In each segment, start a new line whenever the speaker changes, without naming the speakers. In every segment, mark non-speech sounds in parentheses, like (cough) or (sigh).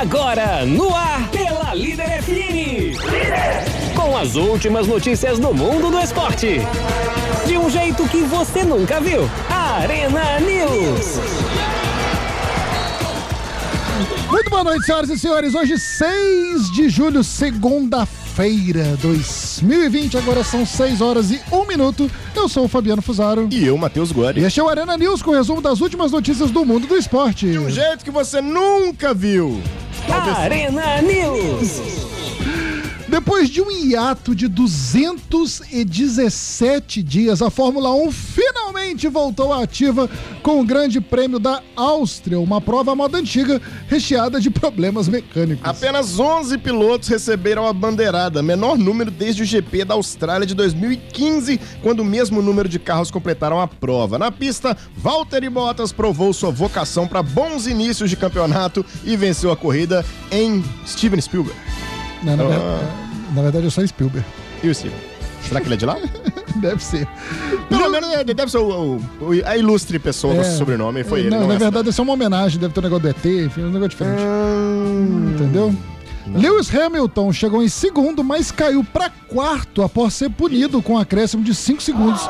Agora, no ar, pela Líder FM. Com as últimas notícias do mundo do esporte. De um jeito que você nunca viu. Arena News.
Muito boa noite, senhoras e senhores. Hoje, 6 de julho, segunda-feira, 2020. Agora são 6 horas e 1 minuto. Eu sou o Fabiano Fusaro.
E eu, Matheus
E
Guari.
este é o Arena News com o resumo das últimas notícias do mundo do esporte.
De um jeito que você nunca viu.
Arena News.
Depois de um hiato de 217 dias, a Fórmula 1 finalmente voltou à ativa com o Grande Prêmio da Áustria, uma prova à moda antiga recheada de problemas mecânicos.
Apenas 11 pilotos receberam a bandeirada, menor número desde o GP da Austrália de 2015, quando o mesmo número de carros completaram a prova. Na pista, Valtteri Bottas provou sua vocação para bons inícios de campeonato e venceu a corrida em Steven Spielberg.
Não, na,
Ah.
ver- na verdade, é só Spielberg.
E o Steven? Será que ele é de lá? (laughs)
Deve ser.
Pelo menos deve ser o, o- a ilustre pessoa com
É.
esse sobrenome. Foi ele,
Não,
não
na
é
verdade, isso é uma homenagem, deve ter um negócio do ET, enfim, um negócio diferente.
Hum.
Entendeu? Lewis Hamilton chegou em segundo, mas caiu para quarto após ser punido com um acréscimo de 5 segundos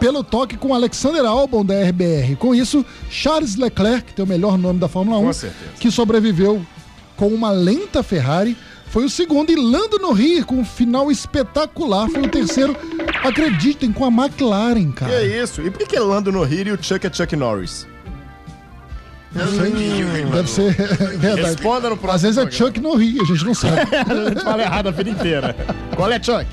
pelo toque com Alexander Albon da RBR. Com isso, Charles Leclerc, que tem o melhor nome da Fórmula 1,
Com certeza.
que sobreviveu com uma lenta Ferrari, foi o segundo e Lando Norris com um final espetacular, foi o terceiro. Acreditem, com a McLaren,
Que
cara.
é isso? E por que, que Lando Norris e o Chuck é Chuck Norris?
Não sei. Deve ser verdade.
Responda no próximo
Às vezes é
programa.
Chuck Norris, a gente não sabe. (laughs)
A gente fala errado a vida inteira. Qual é, Chuck?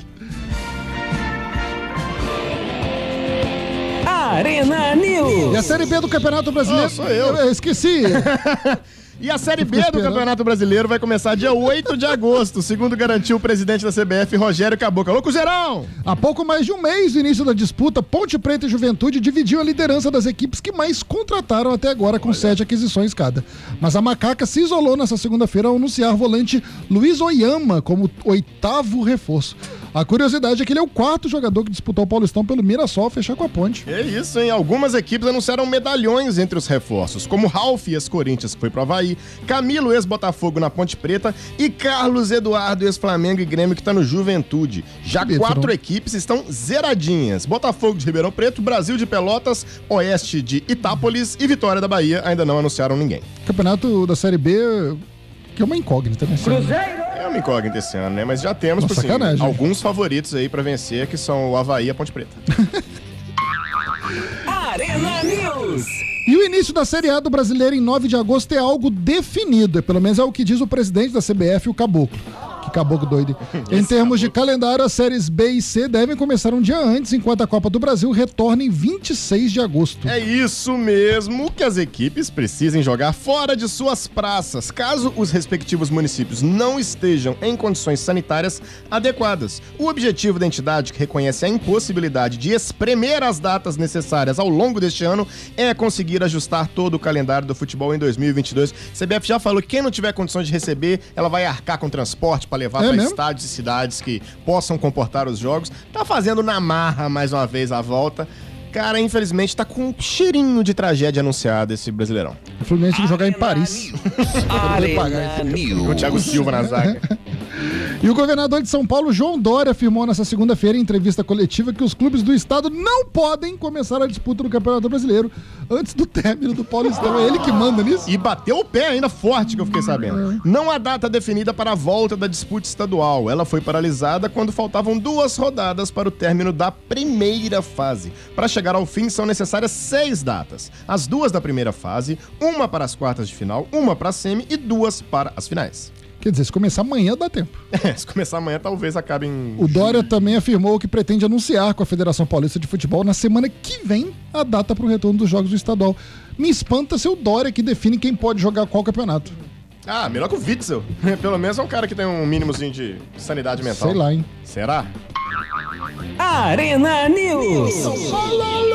Arena News.
E a Série B do Campeonato Brasileiro.
Oh, sou eu.
eu esqueci. (laughs)
E a Série B do. Campeonato Brasileiro vai começar dia 8 de agosto, segundo garantiu o presidente da CBF, Rogério Caboclo. Alô, Cruzeirão!
Há pouco mais de um mês do início da disputa, Ponte Preta e Juventude dividiam a liderança das equipes que mais contrataram até agora, com sete aquisições cada. Mas a Macaca se isolou nessa segunda-feira ao anunciar o volante Luiz Oyama como oitavo reforço. A curiosidade é que ele é o quarto jogador que disputou o Paulistão pelo Mirassol a fechar com a Ponte.
É isso, hein? Algumas equipes anunciaram medalhões entre os reforços, como Ralf e ex-Corinthians, que foi pro Havaí, Camilo, ex-Botafogo na Ponte Preta, e Carlos Eduardo, ex-Flamengo e Grêmio, que tá no Juventude. Já quatro equipes estão zeradinhas. Botafogo de Ribeirão Preto, Brasil de Pelotas, Oeste de Itápolis e Vitória da Bahia ainda não anunciaram ninguém.
Campeonato da Série B, que é uma incógnita, né?
É uma incógnita esse ano, né? Mas já temos,
Nossa,
assim,
sacanagem.
alguns favoritos aí pra vencer, que são o Havaí e a Ponte Preta. (laughs)
Arena News.
E o início da Série A do Brasileiro em 9 de agosto é algo definido, pelo menos é o que diz o presidente da CBF, o Caboclo. Caboclo doido. (laughs) em termos de calendário, as séries B e C devem começar um dia antes, enquanto a Copa do Brasil retorna em 26 de agosto.
É isso mesmo que as equipes precisem jogar fora de suas praças, caso os respectivos municípios não estejam em condições sanitárias adequadas. O objetivo da entidade, que reconhece a impossibilidade de espremer as datas necessárias ao longo deste ano, é conseguir ajustar todo o calendário do futebol em 2022. CBF já falou que quem não tiver condições de receber, ela vai arcar com transporte para levar
É
para estádios e cidades que possam comportar os jogos. Tá fazendo na marra mais uma vez a volta. Cara, infelizmente tá com um cheirinho de tragédia anunciada esse Brasileirão.
O Fluminense tem que jogar em Paris. (laughs)
Arena News.
Com o Thiago Silva na zaga. (laughs)
E o governador de São Paulo, João Dória, afirmou nessa segunda-feira em entrevista coletiva que os clubes do estado não podem começar a disputa do Campeonato Brasileiro antes do término do Paulistão. É ele que manda nisso?
E bateu o pé ainda forte, que eu fiquei sabendo. Não há data definida para a volta da disputa estadual. Ela foi paralisada quando faltavam duas rodadas para o término da primeira fase. Para chegar ao fim, são necessárias seis datas. As duas da primeira fase, uma para as quartas de final, uma para a semi e duas para as finais.
Quer dizer, se começar amanhã dá tempo. (laughs)
É, se começar amanhã, talvez acabe em.
O Dória também afirmou que pretende anunciar com a Federação Paulista de Futebol na semana que vem a data para o retorno dos jogos do estadual. Me espanta ser o Dória que define quem pode jogar qual campeonato.
Ah, melhor que o Witzel. (laughs) Pelo menos é um cara que tem um mínimozinho de sanidade mental.
Sei lá, hein?
Será?
Arena News.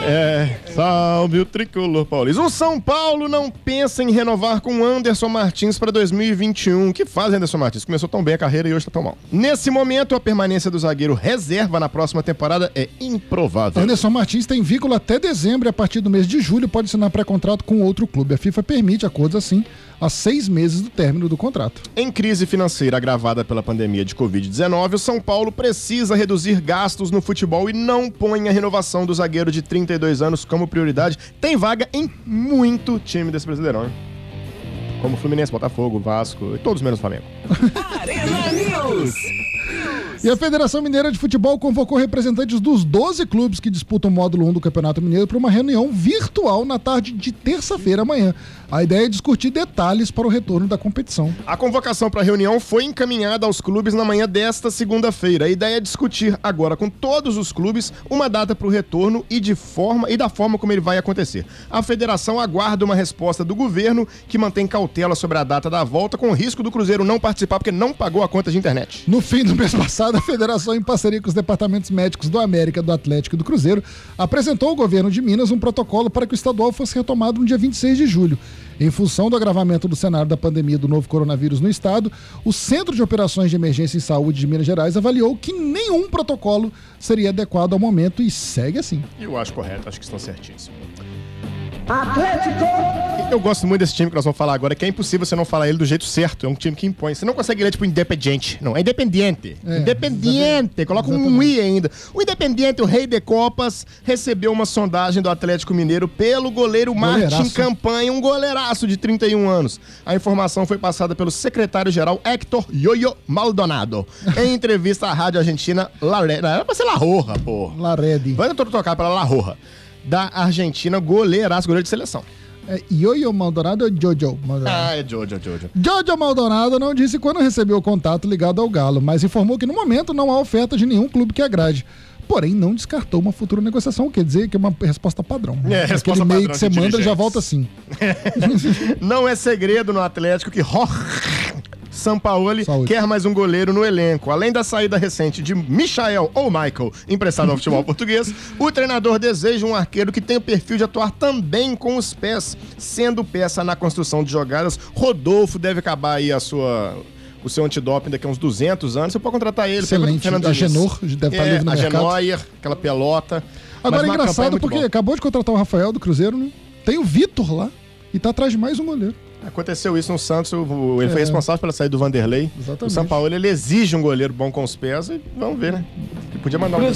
É, salve o tricolor paulista. O São Paulo não pensa em renovar com Anderson Martins para 2021. O que faz Anderson Martins? Começou tão bem a carreira e hoje tá tão mal. Nesse momento, a permanência do zagueiro reserva na próxima temporada é improvável.
Anderson Martins tem vínculo até dezembro e a partir do mês de julho pode assinar pré-contrato com outro clube. A FIFA permite acordos assim. A seis meses do término do contrato.
Em crise financeira agravada pela pandemia de Covid-19, o São Paulo precisa reduzir gastos no futebol e não põe a renovação do zagueiro de 32 anos como prioridade. Tem vaga em muito time desse Brasileirão, hein? Como Fluminense, Botafogo, Vasco e todos menos Flamengo.
Arena News.
E a Federação Mineira de Futebol convocou representantes dos 12 clubes que disputam o módulo 1 do Campeonato Mineiro para uma reunião virtual na tarde de terça-feira amanhã. A ideia é discutir detalhes para o retorno da competição.
A convocação para a reunião foi encaminhada aos clubes na manhã desta segunda-feira. A ideia é discutir agora com todos os clubes uma data para o retorno e de forma e da forma como ele vai acontecer. A federação aguarda uma resposta do governo que mantém cautela sobre a data da volta, com o risco do Cruzeiro não participar porque não pagou a conta de internet.
No fim do mês passado, a federação, em parceria com os departamentos médicos do América, do Atlético e do Cruzeiro, apresentou ao governo de Minas um protocolo para que o estadual fosse retomado no dia 26 de julho. Em função do agravamento do cenário da pandemia do novo coronavírus no estado, o Centro de Operações de Emergência em Saúde de Minas Gerais avaliou que nenhum protocolo seria adequado ao momento e segue assim.
Eu acho correto, acho que estão certíssimos. Atlético! Eu gosto muito desse time que nós vamos falar agora, que é impossível você não falar ele do jeito certo. É um time que impõe. Você não consegue ler, tipo, Independiente. Não, é Independiente.
É,
Independiente. Coloca um I ainda. O Independiente, o rei de Copas, recebeu uma sondagem do Atlético Mineiro pelo goleiro Martin
Goleiraço.
Campanha, um goleiraço de 31 anos. A informação foi passada pelo secretário-geral Héctor Yoyo Maldonado. (laughs) em entrevista à rádio argentina La Era pra ser La Roja, pô.
Larede.
Vai tentar tocar pela La Roja. Da Argentina, goleiraço, goleiro de seleção.
É Ioio Maldonado ou Jojo Maldonado?
Ah, é Jojo, Jojo.
Jojo Maldonado não disse quando recebeu o contato ligado ao Galo, mas informou que no momento não há oferta de nenhum clube que agrade. Porém, não descartou uma futura negociação, quer dizer que é uma resposta padrão.
É,
Aquele
resposta
meio
padrão
que você manda, já volta assim. (laughs)
Não é segredo no Atlético que Jorge Sampaoli
Saúde.
quer mais um goleiro no elenco. Além da saída recente de Michael ou Michael, emprestado ao futebol (laughs) português, o treinador deseja um arqueiro que tenha o perfil de atuar também com os pés, sendo peça na construção de jogadas. Rodolfo deve acabar aí a sua o seu antidoping daqui a uns 200 anos. Você pode contratar ele.
Excelente.
Fernando
A. Genor deve estar
é,
livre no
a
mercado.
Genoyer, aquela pelota.
Agora é engraçado porque
boa.
acabou de contratar o Rafael do Cruzeiro, né? tem o Vitor lá e tá atrás de mais um goleiro.
Aconteceu isso no Santos, o- ele foi
É.
responsável pela saída do Vanderlei.
Exatamente.
O São Paulo ele exige um goleiro bom com os pés e vamos ver, né? Ele podia mandar um.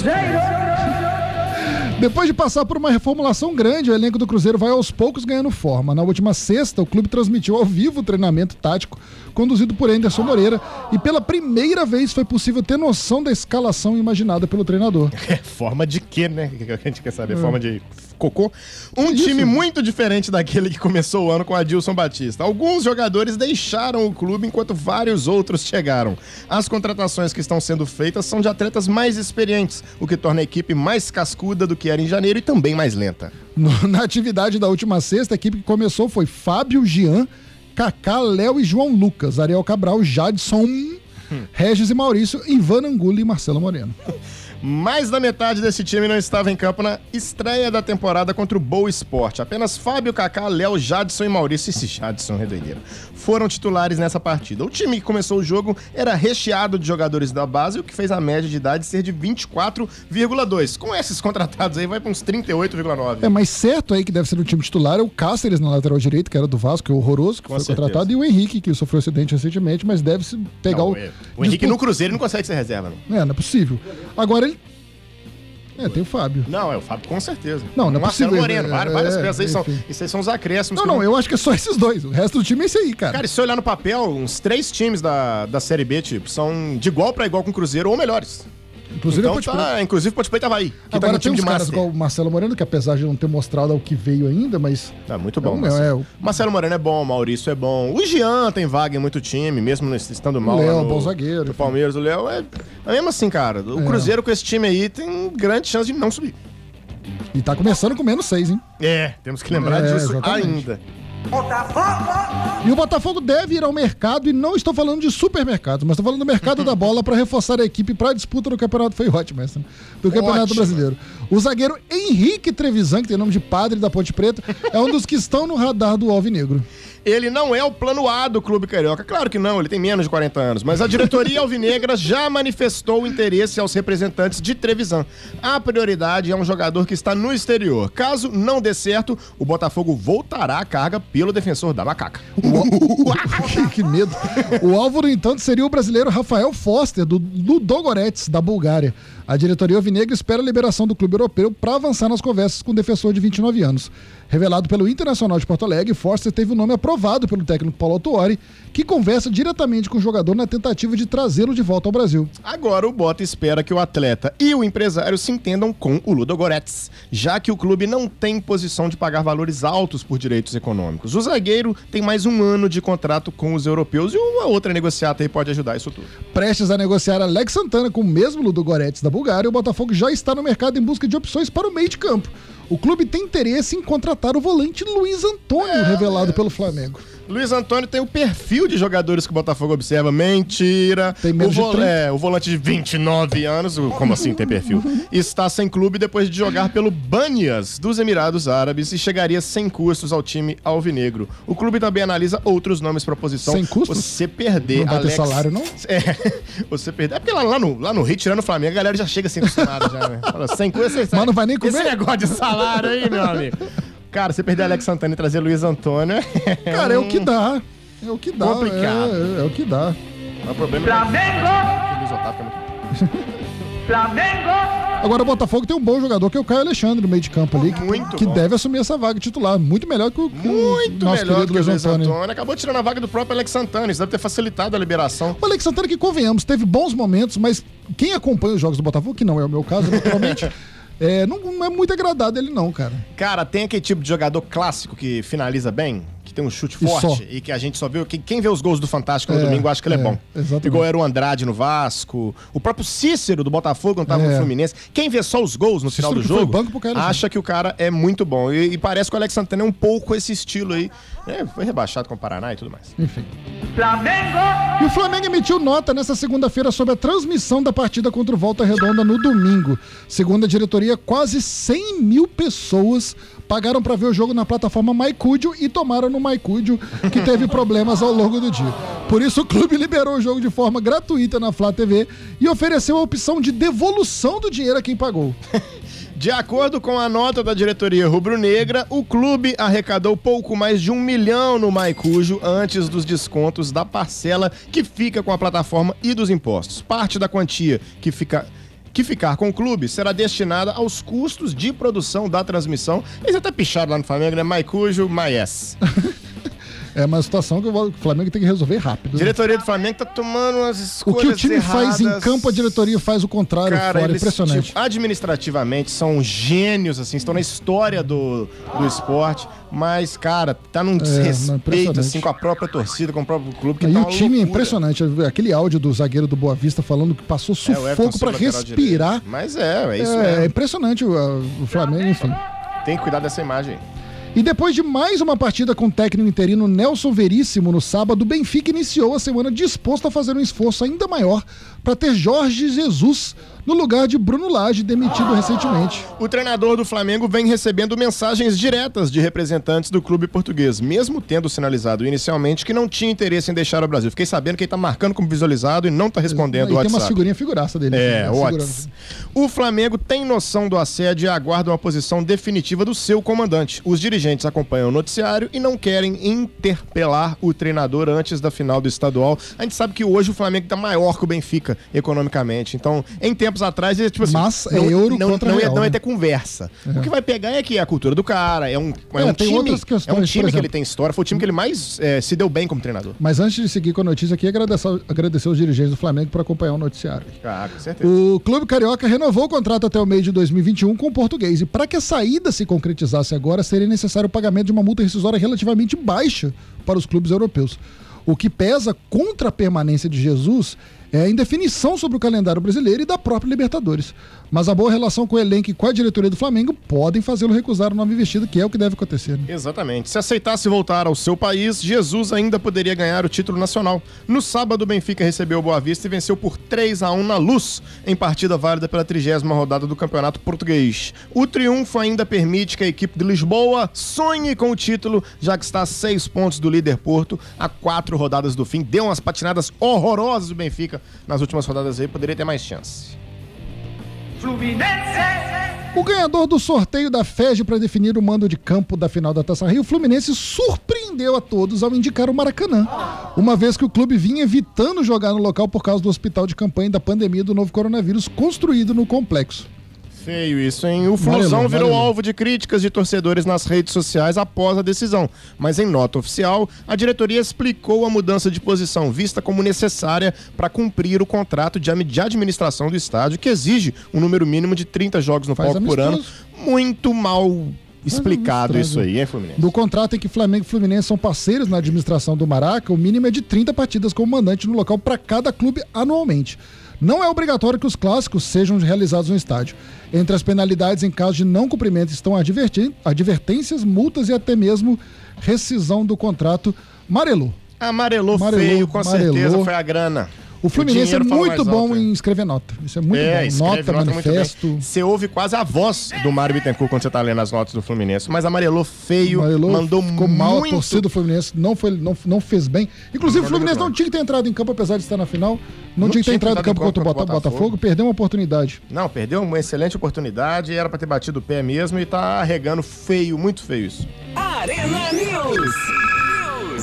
Depois de passar por uma reformulação grande, o elenco do Cruzeiro vai aos poucos ganhando forma. Na última sexta, o clube transmitiu ao vivo o treinamento tático conduzido por Anderson Moreira e pela primeira vez foi possível ter noção da escalação imaginada pelo treinador. (laughs)
É, forma de quê, né? Que a gente quer saber. Forma de cocô. Um
Isso.
time muito diferente daquele que começou o ano com Adilson Batista. Alguns jogadores deixaram o clube enquanto vários outros chegaram. As contratações que estão sendo feitas são de atletas mais experientes, o que torna a equipe mais cascuda do que era em janeiro e também mais lenta. (laughs)
Na atividade da última sexta, a equipe que começou foi Fábio, Jean, Kaká, Léo e João Lucas, Ariel Cabral, Jadson, Regis e Maurício, Ivan Angulo e Marcelo Moreno. (laughs)
Mais da metade desse time não estava em campo na estreia da temporada contra o Boa Esporte. Apenas Fábio, Kaká, Léo, Jadson e Maurício, esse Jadson é doideira, foram titulares nessa partida. O time que começou o jogo era recheado de jogadores da base, o que fez a média de idade ser de 24,2. Com esses contratados aí, vai para uns 38,9.
É, mas certo aí que deve ser o time titular é o Cáceres na lateral direita, que era do Vasco, que é horroroso, que
Com
foi
certeza.
contratado, e o Henrique, que sofreu acidente recentemente, mas deve se pegar
Não,
o.
o Henrique no Cruzeiro não consegue ser reserva, não.
É, não é possível. Agora ele. É, tem o Fábio.
Não, é o Fábio com certeza.
Não, não é
Marcelo
possível,
Moreno,
é,
várias, várias
é,
peças aí são. Isso aí são os acréscimos.
Não, não, eu acho que é só esses dois. O resto do time é esse aí, cara.
Cara, e se você olhar no papel, uns três times da, da Série B, tipo, são de igual pra igual com o Cruzeiro ou melhores.
Inclusive,
então,
te
tá, inclusive, Preta Havaí, que tá
Agora
no
tem uns
de
caras igual o Marcelo Moreno, que apesar de não ter mostrado ao que veio ainda, mas.
Tá muito bom,
É,
Marcelo.
é, o-
Marcelo Moreno é bom, o Maurício é bom. O Jean tem vaga em muito time, mesmo estando mal.
Léo
lá
é
no,
bom zagueiro, enfim.
Palmeiras, o Léo é. Mas mesmo assim, cara, o
É.
Cruzeiro com esse time aí tem grande chance de não subir.
E tá começando com menos seis, hein?
É, temos que lembrar
É,
disso
exatamente.
ainda.
E o Botafogo deve ir ao mercado, e não estou falando de supermercados, mas estou falando do mercado da bola para reforçar a equipe para a disputa do campeonato. Foi ótimo essa, né? Do Campeonato
Ótimo.
Brasileiro. O zagueiro Henrique Trevisan, que tem nome de padre da Ponte Preta, é um dos que estão no radar do Alvinegro.
Ele não é o plano A do Clube Carioca. Claro que não, ele tem menos de 40 anos. Mas a diretoria (laughs) alvinegra já manifestou interesse aos representantes de Trevisan. A prioridade é um jogador que está no exterior. Caso não dê certo, o Botafogo voltará à carga pelo defensor da macaca. (laughs)
que, medo. O alvo, no entanto, seria o brasileiro Rafael Foster, do, do Dogorets, da Bulgária. A diretoria alvinegra espera a liberação do clube europeu para avançar nas conversas com o defensor de 29 anos. Revelado pelo Internacional de Porto Alegre, Forster teve o nome aprovado pelo técnico Paulo Autuori, que conversa diretamente com o jogador na tentativa de trazê-lo de volta ao Brasil.
Agora o Bota espera que o atleta e o empresário se entendam com o Ludo Goretz, já que o clube não tem posição de pagar valores altos por direitos econômicos. O zagueiro tem mais um ano de contrato com os europeus e uma outra negociata aí pode ajudar isso tudo.
Prestes a negociar Alex Santana com o mesmo Ludo Goretz da Bulgária, o Botafogo já está no mercado em busca de opções para o meio de campo. O clube tem interesse em contratar o volante Luiz Antônio, é, revelado pelo Flamengo.
Luiz Antônio tem o perfil de jogadores que o Botafogo observa. Mentira.
Tem menos
o, vo
de 30.
é, o volante de 29 anos, como assim tem perfil? (laughs) Está sem clube depois de jogar pelo Banias dos Emirados Árabes e chegaria sem custos ao time alvinegro. O clube também analisa outros nomes para posição.
Sem custos?
Você perder
Não vai
Alex...
ter salário, não? (laughs)
É, você perder. É porque lá, lá, no, lá no Rio, tirando o Flamengo, a galera já chega sem acostumada já, né? Fala, sem custos.
Mas não vai nem comer.
Esse negócio de salário aí, meu amigo. (laughs) Cara, você perder Alex Santana e trazer Luiz Antônio.
Cara, é o que dá. É o que dá.
Complicado.
É, é, é o que dá.
o problema
Flamengo!
é que o Luiz Otávio é muito... (laughs)
Flamengo!
Agora o Botafogo tem um bom jogador que é o Caio Alexandre no meio de campo ali, que,
Muito
que deve assumir essa vaga titular. Muito melhor que o, que
Muito
o nosso
melhor
querido
que o
Luiz
Luiz
Antônio.
Antônio. Acabou tirando a vaga do próprio Alex Santana. Isso deve ter facilitado a liberação.
O Alex Santana, que convenhamos, teve bons momentos, mas quem acompanha os jogos do Botafogo, que não é o meu caso, (laughs) naturalmente, é, não, não é muito agradado ele, não, cara.
Cara, tem aquele tipo de jogador clássico que finaliza bem, que tem um chute
E
forte
só.
e que a gente só viu. Quem, quem vê os gols do Fantástico no
É,
domingo acha que ele é,
é,
bom.
exatamente.
Igual era o Andrade no Vasco, o próprio Cícero do Botafogo quando tava
É.
no Fluminense. Quem vê só os gols no final
Cícero
do
que foi
jogo
banco cara,
acha que o cara é muito bom. E, e parece que o Alex Santana é um pouco esse estilo aí. É, foi rebaixado com o Paraná e tudo mais.
Enfim.
Flamengo!
E o Flamengo emitiu nota nessa segunda-feira sobre a transmissão da partida contra o Volta Redonda no domingo. Segundo a diretoria, quase 100 mil pessoas pagaram para ver o jogo na plataforma MyCudio e tomaram no MyCudio, que teve problemas ao longo do dia. Por isso, o clube liberou o jogo de forma gratuita na Flá TV e ofereceu a opção de devolução do dinheiro a quem pagou. (laughs)
De acordo com a nota da diretoria rubro-negra, o clube arrecadou pouco mais de um milhão no Maicujo antes dos descontos da parcela que fica com a plataforma e dos impostos. Parte da quantia que fica que ficar com o clube será destinada aos custos de produção da transmissão. Eles até picharam lá no Flamengo, né? Maicujo, Maies. (laughs)
É uma situação que o Flamengo tem que resolver rápido. né?
diretoria do Flamengo tá tomando umas
O
escolhas
que o time faz em
erradas.
campo, a diretoria faz o contrário
Cara,
fora.
eles,
Impressionante.
tipo, administrativamente são gênios, assim, estão na história do, do esporte, mas, cara, tá num
não,
desrespeito,
impressionante.
assim, com a própria torcida, com o próprio clube, que
E
tá
o time é impressionante. Aquele áudio do zagueiro do Boa Vista falando que passou
É, o
sufoco pra
Silva, lateral
respirar.
direito. Mas é, é isso
É, é impressionante o, o Flamengo, enfim.
Tem que cuidar dessa imagem.
E depois de mais uma partida com o técnico interino Nelson Veríssimo no sábado, o Benfica iniciou a semana disposto a fazer um esforço ainda maior para ter Jorge Jesus no lugar de Bruno Lage, demitido recentemente.
O treinador do Flamengo vem recebendo mensagens diretas de representantes do clube português, mesmo tendo sinalizado inicialmente que não tinha interesse em deixar o Brasil. Fiquei sabendo que ele tá marcando como visualizado e não tá respondendo o
tem uma
WhatsApp.
figurinha figuraça dele.
É,
né, segurando.
O Flamengo tem noção do assédio e aguarda uma posição definitiva do seu comandante. Os dirigentes acompanham o noticiário e não querem interpelar o treinador antes da final do estadual. A gente sabe que hoje o Flamengo tá maior que o Benfica economicamente. Então, em tempos atrás, ele, tipo assim,
Mas é
não,
euro
não,
contra
não, ia,
real,
não ia
né?
ter conversa. O que vai pegar é que é a cultura do cara, é um, é
É,
um
tem
time,
outras
é
questões,
um
por
time que ele tem história, foi o time que ele mais se deu bem como treinador.
Mas antes de seguir com a notícia aqui, agradecer, agradecer os dirigentes do Flamengo por acompanhar o noticiário.
Ah, com certeza.
O Clube Carioca renovou o contrato até o meio de 2021 com o português. E para que a saída se concretizasse agora, seria necessário o pagamento de uma multa rescisória relativamente baixa para os clubes europeus. O que pesa contra a permanência de Jesus é, indefinição sobre o calendário brasileiro e da própria Libertadores. Mas a boa relação com o elenco e com a diretoria do Flamengo podem fazê-lo recusar o nome vestido, que é o que deve acontecer. Né?
Exatamente. Se aceitasse voltar ao seu país, Jesus ainda poderia ganhar o título nacional. No sábado, o Benfica recebeu o Boa Vista e venceu por 3 a 1 na Luz, em partida válida pela trigésima rodada do Campeonato Português. O triunfo ainda permite que a equipe de Lisboa sonhe com o título, já que está a seis pontos do líder Porto, a quatro rodadas do fim. Deu umas patinadas horrorosas o Benfica nas últimas rodadas aí, poderia ter mais chance.
Fluminense.
O ganhador do sorteio da FED para definir o mando de campo da final da Taça Rio, o Fluminense surpreendeu a todos ao indicar o Maracanã, uma vez que o clube vinha evitando jogar no local por causa do hospital de campanha da pandemia do novo coronavírus construído no complexo.
Feio isso, hein? O Flusão virou
amarelo.
alvo de críticas de torcedores nas redes sociais após a decisão. Mas em nota oficial, a diretoria explicou a mudança de posição vista como necessária para cumprir o contrato de administração do estádio, que exige um número mínimo de 30 jogos no palco por ano. Muito mal explicado isso aí, hein, Fluminense?
Do contrato em que Flamengo e Fluminense são parceiros na administração do Maraca, o mínimo é de 30 partidas como mandante no local para cada clube anualmente. Não é obrigatório que os clássicos sejam realizados no estádio. Entre as penalidades em caso de não cumprimento estão advertências, multas e até mesmo rescisão do contrato. Marelo.
Amarelou,
Amarelou,
feio, com
amarelou.
certeza foi a grana.
O Fluminense é
dinheiro fala
muito bom
alto,
em
hein?
escrever nota. Isso é muito
é,
bom.
escreve
Nota,
nota muito bem.
manifesto.
Você ouve quase a voz do Mário Bittencourt quando você tá lendo as notas do Fluminense. Mas amarelou feio,
Amarelou,
mandou
ficou
muito...
mal a torcida do Fluminense, não, foi, não, não fez bem. Inclusive, o Fluminense não tinha que ter entrado em campo, apesar de estar na final. Não,
Não
tinha que ter entrado em campo contra o Bota-
Botafogo.
Botafogo, perdeu uma oportunidade.
Não, perdeu uma excelente oportunidade, era pra ter batido o pé mesmo e tá arregando feio, muito feio isso.
Arena News.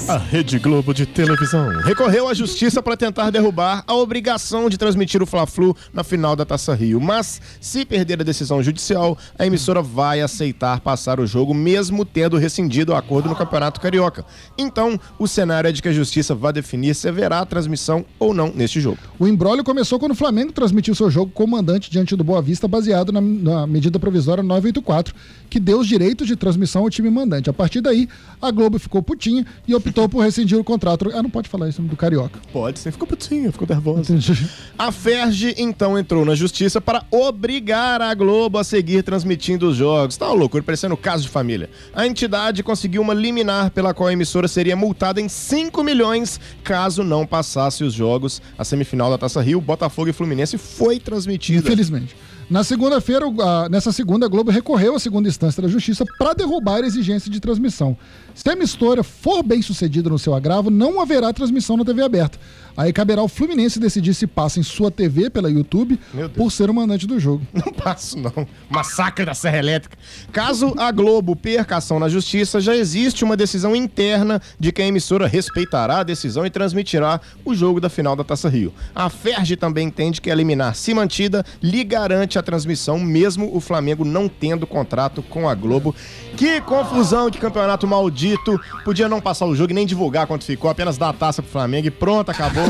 A Rede Globo de televisão recorreu à justiça para tentar derrubar a obrigação de transmitir o Fla-Flu na final da Taça Rio. Mas, se perder a decisão judicial, a emissora vai aceitar passar o jogo, mesmo tendo rescindido o acordo no Campeonato Carioca. Então, o cenário é de que a justiça vai definir se haverá transmissão ou não neste jogo.
O embrólio começou quando o Flamengo transmitiu seu jogo comandante diante do Boa Vista, baseado na, na medida provisória 984, que deu os direitos de transmissão ao time mandante. A partir daí, a Globo ficou putinha e optou por rescindir o contrato. Ah, não pode falar isso do Carioca.
Pode ser, ficou putinho, ficou nervoso.
Entendi.
A Ferge então entrou na justiça para obrigar a Globo a seguir transmitindo os jogos. Tá uma loucura, parecendo caso de família. A entidade conseguiu uma liminar pela qual a emissora seria multada em 5 milhões caso não passasse os jogos. A semifinal da Taça Rio, Botafogo e Fluminense foi transmitida.
Infelizmente. Na segunda-feira, nessa segunda, a Globo recorreu à segunda instância da Justiça para derrubar a exigência de transmissão. Se a emissora for bem sucedida no seu agravo, não haverá transmissão na TV aberta. Aí caberá ao Fluminense decidir se passa em sua TV pela YouTube por ser o mandante do jogo. (laughs)
Não passo, não. Massacre da Serra Elétrica. Caso a Globo perca a ação na justiça, já existe uma decisão interna de que a emissora respeitará a decisão e transmitirá o jogo da final da Taça Rio. A Ferge também entende que a liminar, se mantida, lhe garante a transmissão, mesmo o Flamengo não tendo contrato com a Globo. Que confusão de campeonato maldito. Podia não passar o jogo e nem divulgar quanto ficou, apenas dar a taça pro Flamengo e pronto, acabou.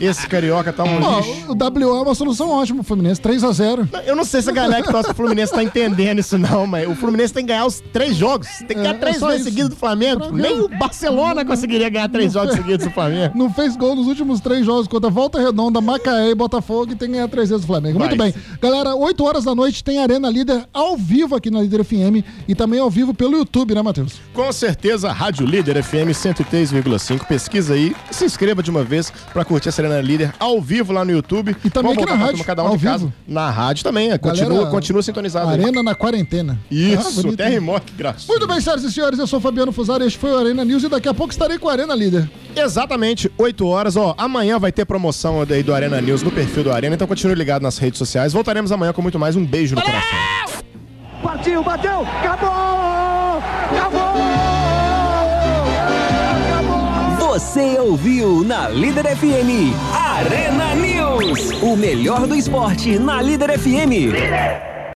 Esse carioca tá um lixo.
O WO é uma solução ótima, o Fluminense 3 a 0
Eu não sei se a galera que torce pro Fluminense tá entendendo isso, não, mas o Fluminense tem que ganhar os três jogos. Tem que
É,
ganhar
é
três
só
vezes
isso.
seguidos do Flamengo.
Pra
Nem
ver.
o Barcelona conseguiria ganhar três jogos seguidos do Flamengo.
Não fez gol nos últimos três jogos contra Volta Redonda, Macaé e Botafogo e tem que ganhar três vezes o Flamengo.
Vai.
Muito bem. Galera, 8 horas da noite tem Arena Líder ao vivo aqui na Líder FM e também ao vivo pelo YouTube, né, Matheus?
Com certeza, Rádio Líder FM 103,5. Pesquisa aí e se inscreva de uma vez pra curtir a Serena Líder ao vivo lá no YouTube.
E também
Vamos
aqui na rádio,
cada um
ao
de casa.
vivo.
Na rádio também, é, continua,
Galera,
continua sintonizado aí.
Arena na quarentena. Ah,
Isso,
bonito,
até
hein?
rimou, que graça.
Muito bem, senhoras e senhores, eu sou o Fabiano Fusari, este foi o Arena News e daqui a pouco estarei com a Arena Líder.
Exatamente, 8 horas. Ó, amanhã vai ter promoção aí do Arena News no perfil do Arena, então continue ligado nas redes sociais. Voltaremos amanhã com muito mais. Um beijo no coração.
Partiu, bateu, acabou! Acabou!
Você ouviu na Líder FM Arena News. O melhor do esporte na Líder FM.